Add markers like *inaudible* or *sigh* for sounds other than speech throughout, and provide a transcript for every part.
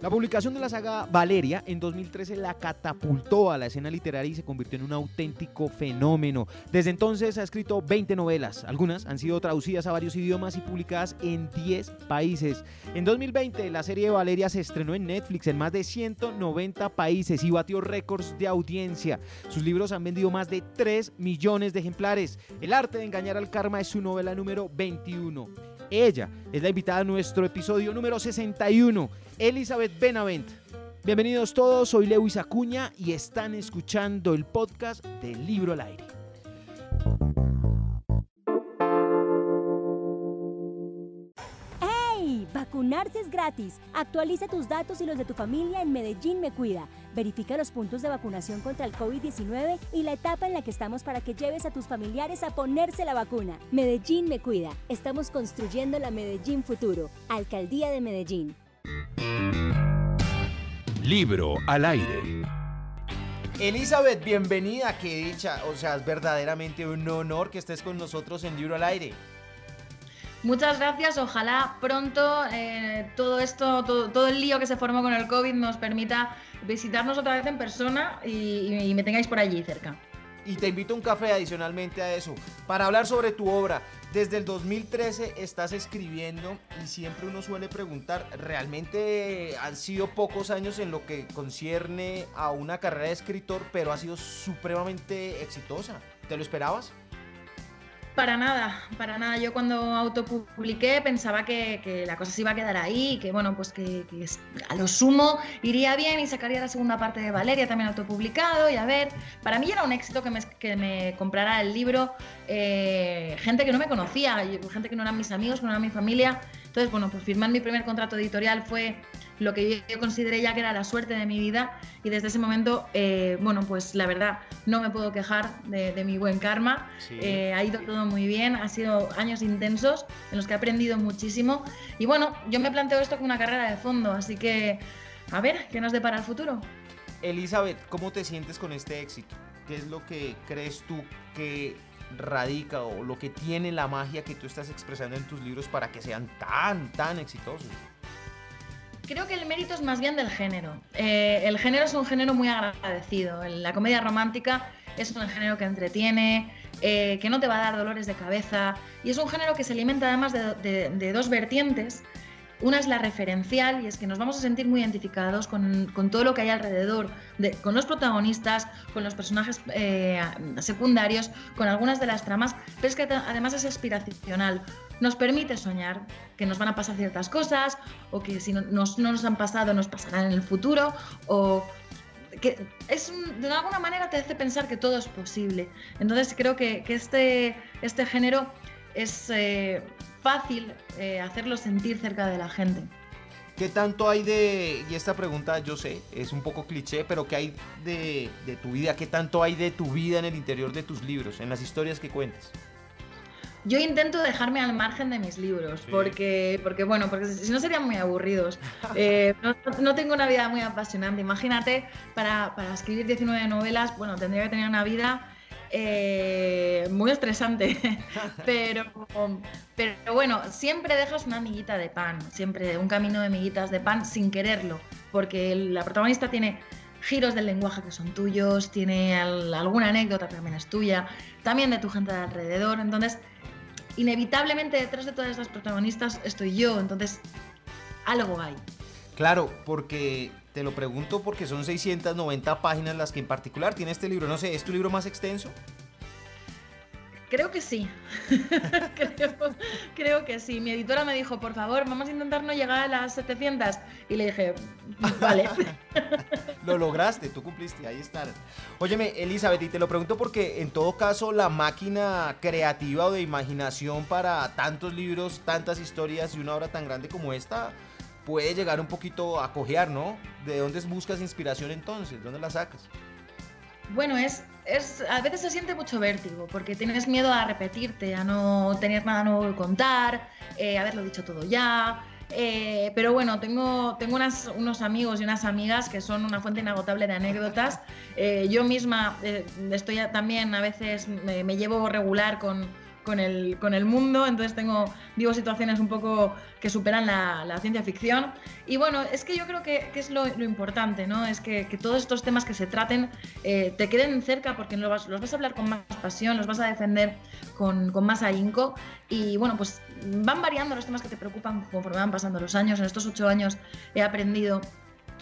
La publicación de la saga Valeria en 2013 la catapultó a la escena literaria y se convirtió en un auténtico fenómeno. Desde entonces ha escrito 20 novelas, algunas han sido traducidas a varios idiomas y publicadas en 10 países. En 2020 la serie Valeria se estrenó en Netflix en más de 190 países y batió récords de audiencia. Sus libros han vendido más de 3 millones de ejemplares. El arte de engañar al karma es su novela número 21. Ella es la invitada a nuestro episodio número 61, Elizabeth Benavent. Bienvenidos todos, soy Lewis Acuña y están escuchando el podcast del Libro al Aire. Vacunarse es gratis. Actualiza tus datos y los de tu familia en Medellín Me Cuida. Verifica los puntos de vacunación contra el COVID-19 y la etapa en la que estamos para que lleves a tus familiares a ponerse la vacuna. Medellín Me Cuida. Estamos construyendo la Medellín Futuro. Alcaldía de Medellín. Libro al aire. Elizabeth, bienvenida, qué dicha. O sea, es verdaderamente un honor que estés con nosotros en Libro al Aire. Muchas gracias, ojalá pronto eh, todo esto, todo, el lío que se formó con el COVID nos permita visitarnos otra vez en persona y, me tengáis por allí cerca. Y te invito a un café adicionalmente a eso, para hablar sobre tu obra. Desde el 2013 estás escribiendo y siempre uno suele preguntar, ¿realmente han sido pocos años en lo que concierne a una carrera de escritor, pero ha sido supremamente exitosa? ¿Te lo esperabas? Para nada, para nada. Yo cuando autopubliqué pensaba que, la cosa se iba a quedar ahí, que bueno, pues que, a lo sumo iría bien y sacaría la segunda parte de Valeria también autopublicado y a ver, para mí era un éxito que me, que me comprara el libro eh, gente que no me conocía, gente que no eran mis amigos, que no eran mi familia. Entonces, bueno, pues firmar mi primer contrato editorial fue lo que yo consideré ya que era la suerte de mi vida y desde ese momento, eh, bueno, pues la verdad no me puedo quejar de, mi buen karma. Eh, ha ido todo muy bien, ha sido años intensos en los que he aprendido muchísimo y bueno, yo me planteo esto como una carrera de fondo, así que a ver, ¿qué nos depara el futuro? Elizabeth, ¿cómo te sientes con este éxito? ¿Qué es lo que crees tú que radica o lo que tiene la magia que tú estás expresando en tus libros para que sean tan, tan exitosos? creo que el mérito es más bien del género. Eh, el género es un género muy agradecido. La comedia romántica es un género que entretiene, eh, que no te va a dar dolores de cabeza y es un género que se alimenta además de dos vertientes una es la referencial y es que nos vamos a sentir muy identificados con, todo lo que hay alrededor, con los protagonistas, con los personajes eh, secundarios, con algunas de las tramas, pero es que además es aspiracional. Nos permite soñar que nos van a pasar ciertas cosas o que si no nos, han pasado nos pasarán en el futuro o que es de alguna manera te hace pensar que todo es posible. Entonces creo que, este, este género es eh, fácil eh, hacerlo sentir cerca de la gente. ¿Qué tanto hay de, y esta pregunta yo sé, es un poco cliché, pero qué hay de, tu vida? ¿Qué tanto hay de tu vida en el interior de tus libros, en las historias que cuentas? Yo intento dejarme al margen de mis libros, porque, porque, bueno, porque si no serían muy aburridos. *laughs* Eh, no, tengo una vida muy apasionante. Imagínate, para, para escribir 19 novelas, bueno, tendría que tener una vida eh, muy estresante, *laughs* pero, pero bueno, siempre dejas una amiguita de pan, siempre un camino de miguitas de pan sin quererlo, porque la protagonista tiene giros del lenguaje que son tuyos, tiene alguna anécdota que también es tuya, también de tu gente de alrededor, entonces inevitablemente detrás de todas estas protagonistas estoy yo, entonces algo hay. Claro, porque te lo pregunto porque son 690 páginas las que en particular tiene este libro. No sé, ¿es tu libro más extenso? Creo que sí. *laughs* creo, que sí. Mi editora me dijo, por favor, vamos a intentar no llegar a las 700. Y le dije, vale. *laughs* lo lograste, tú cumpliste, ahí está. Óyeme, Elizabeth, y te lo pregunto porque en todo caso la máquina creativa o de imaginación para tantos libros, tantas historias y una obra tan grande como esta puede llegar un poquito a cojear, ¿no? ¿De dónde buscas inspiración entonces? ¿Dónde la sacas? Bueno, es, es, a veces se siente mucho vértigo, porque tienes miedo a repetirte, a no tener nada nuevo que contar, eh, haberlo dicho todo ya. Eh, pero bueno, tengo, tengo unos amigos y unas amigas que son una fuente inagotable de anécdotas. Eh, yo misma estoy también, a veces me, me llevo regular con, con el, con el mundo, entonces tengo, digo, situaciones un poco que superan la, la ciencia ficción. Y bueno, es que yo creo que, que es lo, lo, importante, ¿no? Es que, que, todos estos temas que se traten eh, te queden cerca porque los vas, los vas, a hablar con más pasión, los vas a defender con, con más ahínco. Y bueno, pues van variando los temas que te preocupan conforme van pasando los años. En estos ocho años he aprendido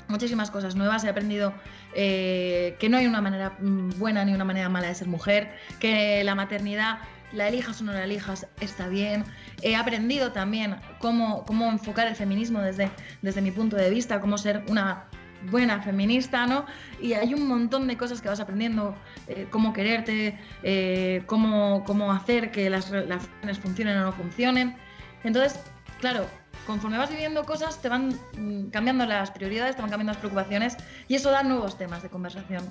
muchísimas cosas nuevas. He aprendido eh, que no hay una manera mm, buena ni una manera mala de ser mujer, que la maternidad, la elijas o no la elijas, está bien. He aprendido también cómo, cómo enfocar el feminismo desde, desde mi punto de vista, cómo ser una buena feminista, ¿no? Y hay un montón de cosas que vas aprendiendo, eh, cómo quererte, eh, cómo, cómo hacer que las relaciones funcionen o no funcionen. Entonces, claro, conforme vas viviendo cosas, te van mm, cambiando las prioridades, te van cambiando las preocupaciones y eso da nuevos temas de conversación.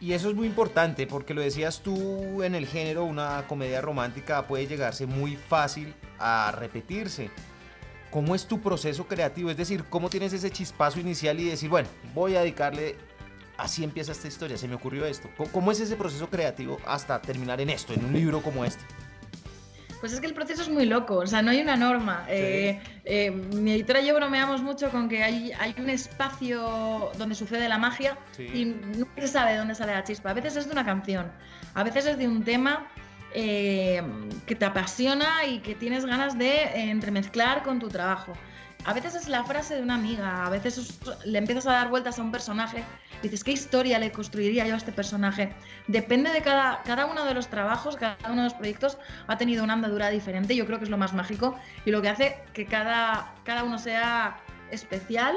Y eso es muy importante porque lo decías tú en el género, una comedia romántica puede llegarse muy fácil a repetirse. ¿Cómo es tu proceso creativo? Es decir, ¿cómo tienes ese chispazo inicial y decir, bueno, voy a dedicarle, así empieza esta historia, se me ocurrió esto? ¿Cómo es ese proceso creativo hasta terminar en esto, en un libro como este? Pues es que el proceso es muy loco, o sea, no hay una norma. Sí. Eh, eh, mi editora y yo bromeamos mucho con que hay, hay un espacio donde sucede la magia sí. y no se sabe de dónde sale la chispa. A veces es de una canción, a veces es de un tema eh, que te apasiona y que tienes ganas de entremezclar con tu trabajo. A veces es la frase de una amiga, a veces es, le empiezas a dar vueltas a un personaje dices, ¿qué historia le construiría yo a este personaje? Depende de cada, cada uno de los trabajos, cada uno de los proyectos ha tenido una andadura diferente, yo creo que es lo más mágico y lo que hace que cada, cada uno sea especial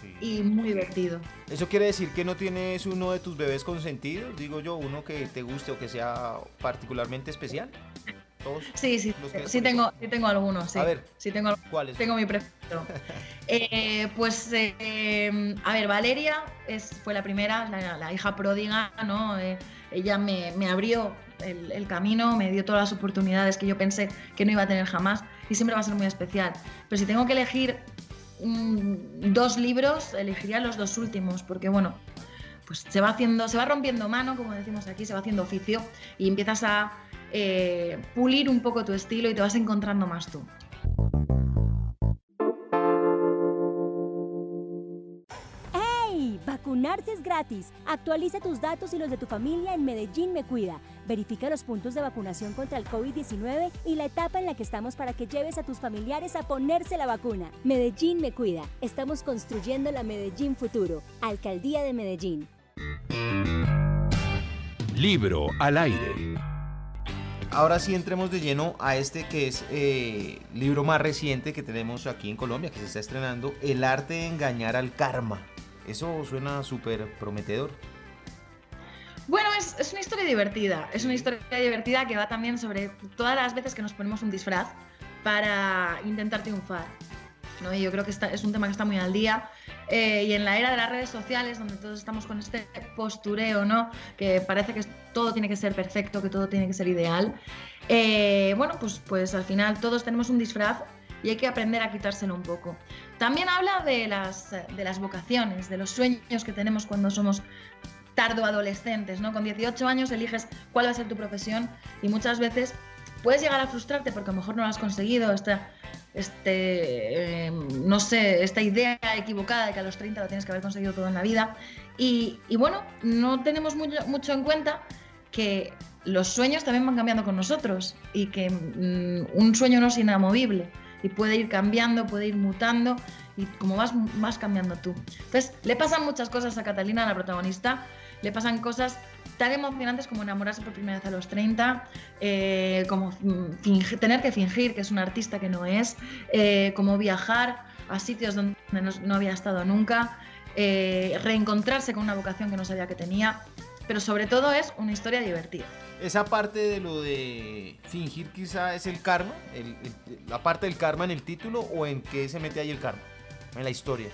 sí. y muy divertido. ¿Eso quiere decir que no tienes uno de tus bebés consentidos? Digo yo, uno que te guste o que sea particularmente especial. ¿Todos sí, sí, sí tengo, sí tengo algunos. Sí. A ver, sí tengo, ¿cuáles? Tengo mi preferido. *laughs* eh, pues, eh, a ver, Valeria es, fue la primera, la, la hija pródiga, ¿no? Eh, ella me, me abrió el, el, camino, me dio todas las oportunidades que yo pensé que no iba a tener jamás y siempre va a ser muy especial. Pero si tengo que elegir mm, dos libros, elegiría los dos últimos, porque bueno, pues se va haciendo, se va rompiendo mano, como decimos aquí, se va haciendo oficio y empiezas a eh, pulir un poco tu estilo y te vas encontrando más tú. ¡Hey! Vacunarse es gratis. Actualiza tus datos y los de tu familia en Medellín Me Cuida. Verifica los puntos de vacunación contra el COVID-19 y la etapa en la que estamos para que lleves a tus familiares a ponerse la vacuna. Medellín Me Cuida. Estamos construyendo la Medellín Futuro. Alcaldía de Medellín. Libro al aire ahora sí entremos de lleno a este que es eh, libro más reciente que tenemos aquí en Colombia, que se está estrenando, El arte de engañar al karma. Eso suena súper prometedor. Bueno, es, es, una historia divertida, es una historia divertida que va también sobre todas las veces que nos ponemos un disfraz para intentar triunfar. ¿no? Y yo creo que está, es un tema que está muy al día. Eh, y en la era de las redes sociales, donde todos estamos con este postureo, ¿no? Que parece que todo tiene que ser perfecto, que todo tiene que ser ideal. Eh, bueno, pues, pues al final todos tenemos un disfraz y hay que aprender a quitárselo un poco. También habla de las, de las vocaciones, de los sueños que tenemos cuando somos tardo adolescentes, ¿no? Con 18 años eliges cuál va a ser tu profesión y muchas veces puedes llegar a frustrarte porque a lo mejor no lo has conseguido, esta, este, eh, no sé, esta idea equivocada de que a los 30 lo tienes que haber conseguido todo en la vida. Y, y bueno, no tenemos mucho, mucho, en cuenta que los sueños también van cambiando con nosotros y que mm, un sueño no es inamovible y puede ir cambiando, puede ir mutando y como vas, vas cambiando tú. Entonces, le pasan muchas cosas a Catalina, la protagonista, le pasan cosas tan emocionantes como enamorarse por primera vez a los 30, eh, como fingir, tener que fingir que es un artista que no es, eh, como viajar a sitios donde no, no había estado nunca, eh, reencontrarse con una vocación que no sabía que tenía, pero sobre todo es una historia divertida. Esa parte de lo de fingir quizá es el karma, el, el, la parte del karma en el título o en qué se mete ahí el karma, en la historia.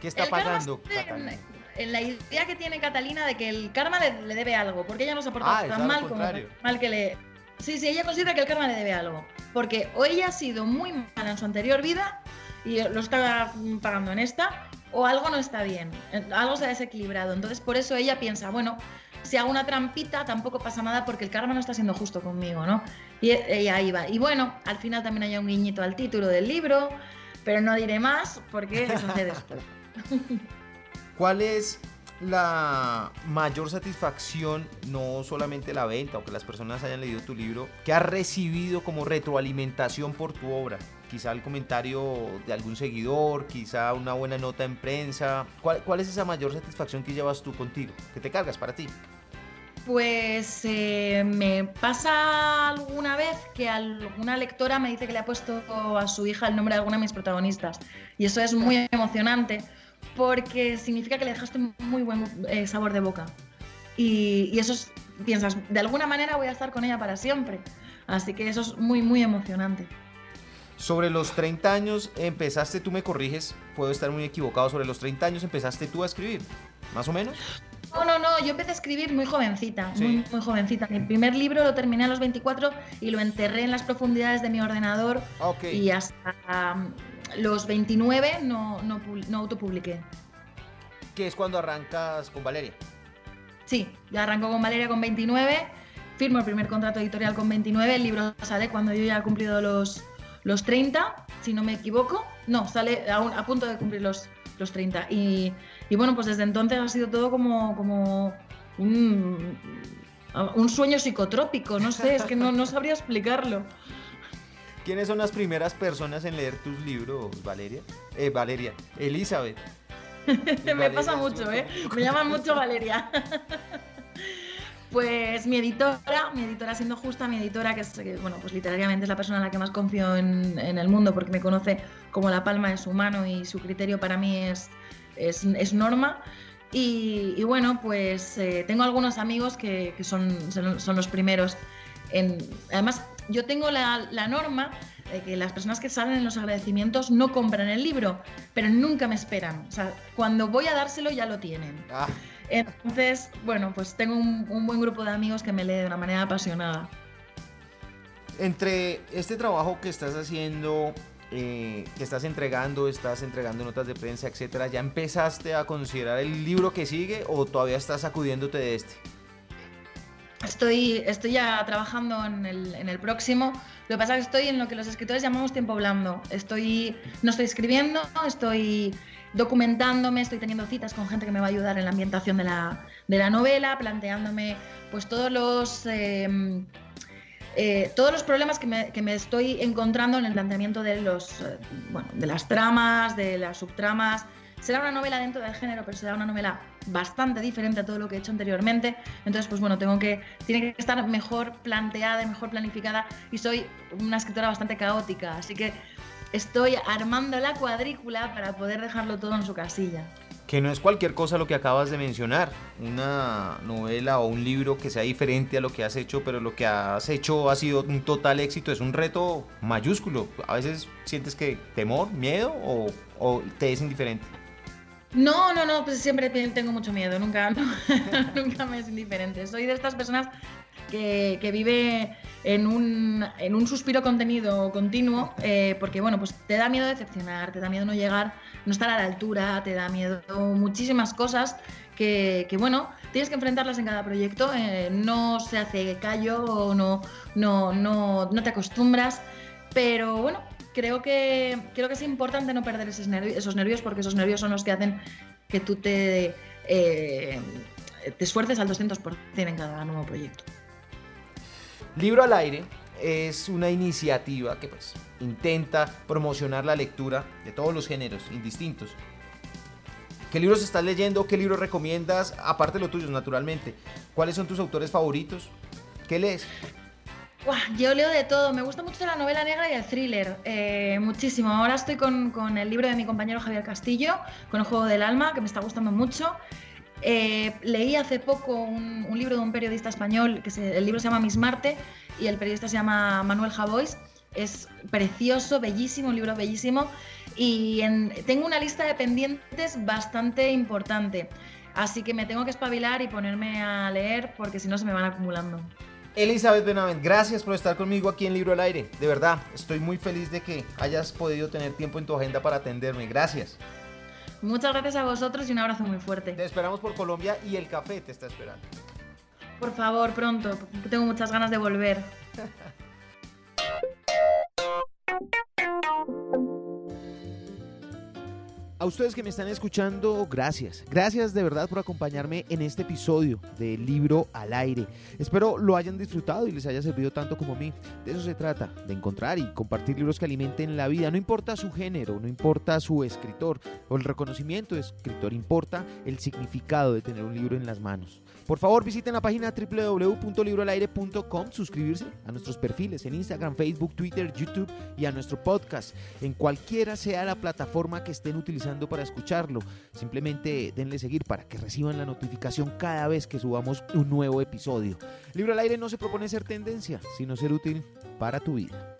¿Qué está el pasando? Karma en la idea que tiene Catalina de que el karma le, le debe algo, porque ella no se ha portado ah, tan mal como mal que le. Sí, sí, ella considera que el karma le debe algo, porque o ella ha sido muy mala en su anterior vida y lo está pagando en esta, o algo no está bien, algo se ha desequilibrado. Entonces, por eso ella piensa, bueno, si hago una trampita tampoco pasa nada porque el karma no está siendo justo conmigo, ¿no? Y, y ahí va. Y bueno, al final también hay un guiñito al título del libro, pero no diré más porque se *laughs* después. ¿Cuál es la mayor satisfacción, no solamente la venta o que las personas hayan leído tu libro, que has recibido como retroalimentación por tu obra? Quizá el comentario de algún seguidor, quizá una buena nota en prensa. ¿Cuál, es esa mayor satisfacción que llevas tú contigo, que te cargas para ti? Pues eh, me pasa alguna vez que alguna lectora me dice que le ha puesto a su hija el nombre de alguna de mis protagonistas. Y eso es muy emocionante porque significa que le dejaste muy buen eh, sabor de boca. Y, y eso es, piensas, de alguna manera voy a estar con ella para siempre. Así que eso es muy, muy emocionante. Sobre los 30 años empezaste, tú me corriges, puedo estar muy equivocado, sobre los 30 años empezaste tú a escribir, más o menos. No, no, no, yo empecé a escribir muy jovencita, muy, muy jovencita. Mi primer libro lo terminé a los 24 y lo enterré en las profundidades de mi ordenador Ok. y hasta los 29 no, no, no autopubliqué. Que es cuando arrancas con Valeria. Sí, ya arrancó con Valeria con 29, firmo el primer contrato editorial con 29, el libro sale cuando yo ya he cumplido los, los 30, si no me equivoco. No, sale a, un- a punto de cumplir los, los 30. Y, y bueno, pues desde entonces ha sido todo como, como un, un sueño psicotrópico, no sé, es que no, no sabría explicarlo. *laughs* ¿Quiénes son las primeras personas en leer tus libros, Valeria? Eh, Valeria. Elizabeth. *laughs* me pasa mucho, ¿eh? *laughs* Me llaman mucho Valeria. Pues mi editora, mi editora siendo justa, mi editora, que es, que, bueno, pues literariamente es la persona en la que más confío en, en el mundo porque me conoce como la palma de su mano y su criterio para mí es, es, es norma. Y, y bueno, pues eh, tengo algunos amigos que, que son, son, son los primeros. En, además, yo tengo la, la norma de que las personas que salen en los agradecimientos no compran el libro, pero nunca me esperan. O sea, cuando voy a dárselo ya lo tienen. Ah, Entonces, bueno, pues tengo un, un buen grupo de amigos que me lee de una manera apasionada. entre este trabajo que estás haciendo, eh, que estás entregando, estás entregando notas de prensa, etcétera, ¿ya empezaste a considerar el libro que sigue o todavía estás sacudiéndote de este? Estoy, estoy ya trabajando en el, en el próximo. Lo que pasa es que estoy en lo que los escritores llamamos tiempo blando. Estoy, no estoy escribiendo, estoy documentándome, estoy teniendo citas con gente que me va a ayudar en la ambientación de la, de la novela, planteándome pues todos los, eh, eh, todos los problemas que me, que me estoy encontrando en el planteamiento de, los, eh, bueno, de las tramas, de las subtramas. Será una novela dentro del género, pero será una novela bastante diferente a todo lo que he hecho anteriormente. Entonces, pues bueno, tengo que, tiene que estar mejor planteada y mejor planificada. Y soy una escritora bastante caótica, así que estoy armando la cuadrícula para poder dejarlo todo en su casilla. Que no es cualquier cosa lo que acabas de mencionar, una novela o un libro que sea diferente a lo que has hecho, pero lo que has hecho ha sido un total éxito, es un reto mayúsculo. A veces sientes que temor, miedo o, o te es indiferente. No, no, no, pues siempre te- tengo mucho miedo, nunca, *laughs* nunca me es indiferente. Soy de estas personas que, que vive en un, en un suspiro contenido continuo, eh, porque bueno, pues te da miedo decepcionar, te da miedo no llegar, no estar a la altura, te da miedo muchísimas cosas que, que, bueno, tienes que enfrentarlas en cada proyecto, eh, no se hace callo no, no, no, no te acostumbras, pero bueno, creo que, creo que es importante no perder esos nervios, porque esos nervios son los que hacen que tú te, eh, esfuerces al 200% en cada nuevo proyecto. Libro al aire es una iniciativa que pues intenta promocionar la lectura de todos los géneros indistintos. ¿Qué libros estás leyendo? ¿Qué libros recomiendas? Aparte de lo tuyo, naturalmente. ¿Cuáles son tus autores favoritos? ¿Qué lees? Yo leo de todo, me gusta mucho la novela negra y el thriller, eh, muchísimo. Ahora estoy con, el libro de mi compañero Javier Castillo, con El Juego del Alma, que me está gustando mucho. Eh, leí hace poco un, libro de un periodista español, que el libro se llama Miss Marte y el periodista se llama Manuel Javois. Es precioso, bellísimo, un libro bellísimo. Y en, tengo una lista de pendientes bastante importante. Así que me tengo que espabilar y ponerme a leer porque si no se me van acumulando. Elizabeth Benavent, gracias por estar conmigo aquí en Libro al Aire. De verdad, estoy muy feliz de que hayas podido tener tiempo en tu agenda para atenderme. Gracias. Muchas gracias a vosotros y un abrazo muy fuerte. Te esperamos por Colombia y el café te está esperando. Por favor, pronto, porque tengo muchas ganas de volver. *laughs* A ustedes que me están escuchando, gracias. Gracias de verdad por acompañarme en este episodio de Libro al Aire. Espero lo hayan disfrutado y les haya servido tanto como a mí. De eso se trata, de encontrar y compartir libros que alimenten la vida. No importa su género, no importa su escritor o el reconocimiento de escritor, importa el significado de tener un libro en las manos. Por favor, visiten la página www.libroalaire.com, suscribirse a nuestros perfiles en Instagram, Facebook, Twitter, YouTube y a nuestro podcast en cualquiera sea la plataforma que estén utilizando para escucharlo. Simplemente denle seguir para que reciban la notificación cada vez que subamos un nuevo episodio. Libro al aire no se propone ser tendencia, sino ser útil para tu vida.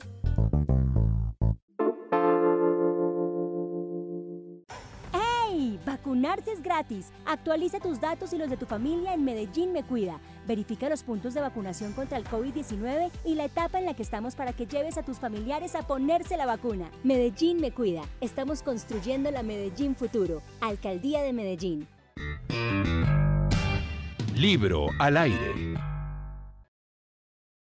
Vacunarse gratis. Actualiza tus datos y los de tu familia en Medellín Me Cuida. Verifica los puntos de vacunación contra el COVID-19 y la etapa en la que estamos para que lleves a tus familiares a ponerse la vacuna. Medellín Me Cuida. Estamos construyendo la Medellín Futuro. Alcaldía de Medellín. Libro al aire.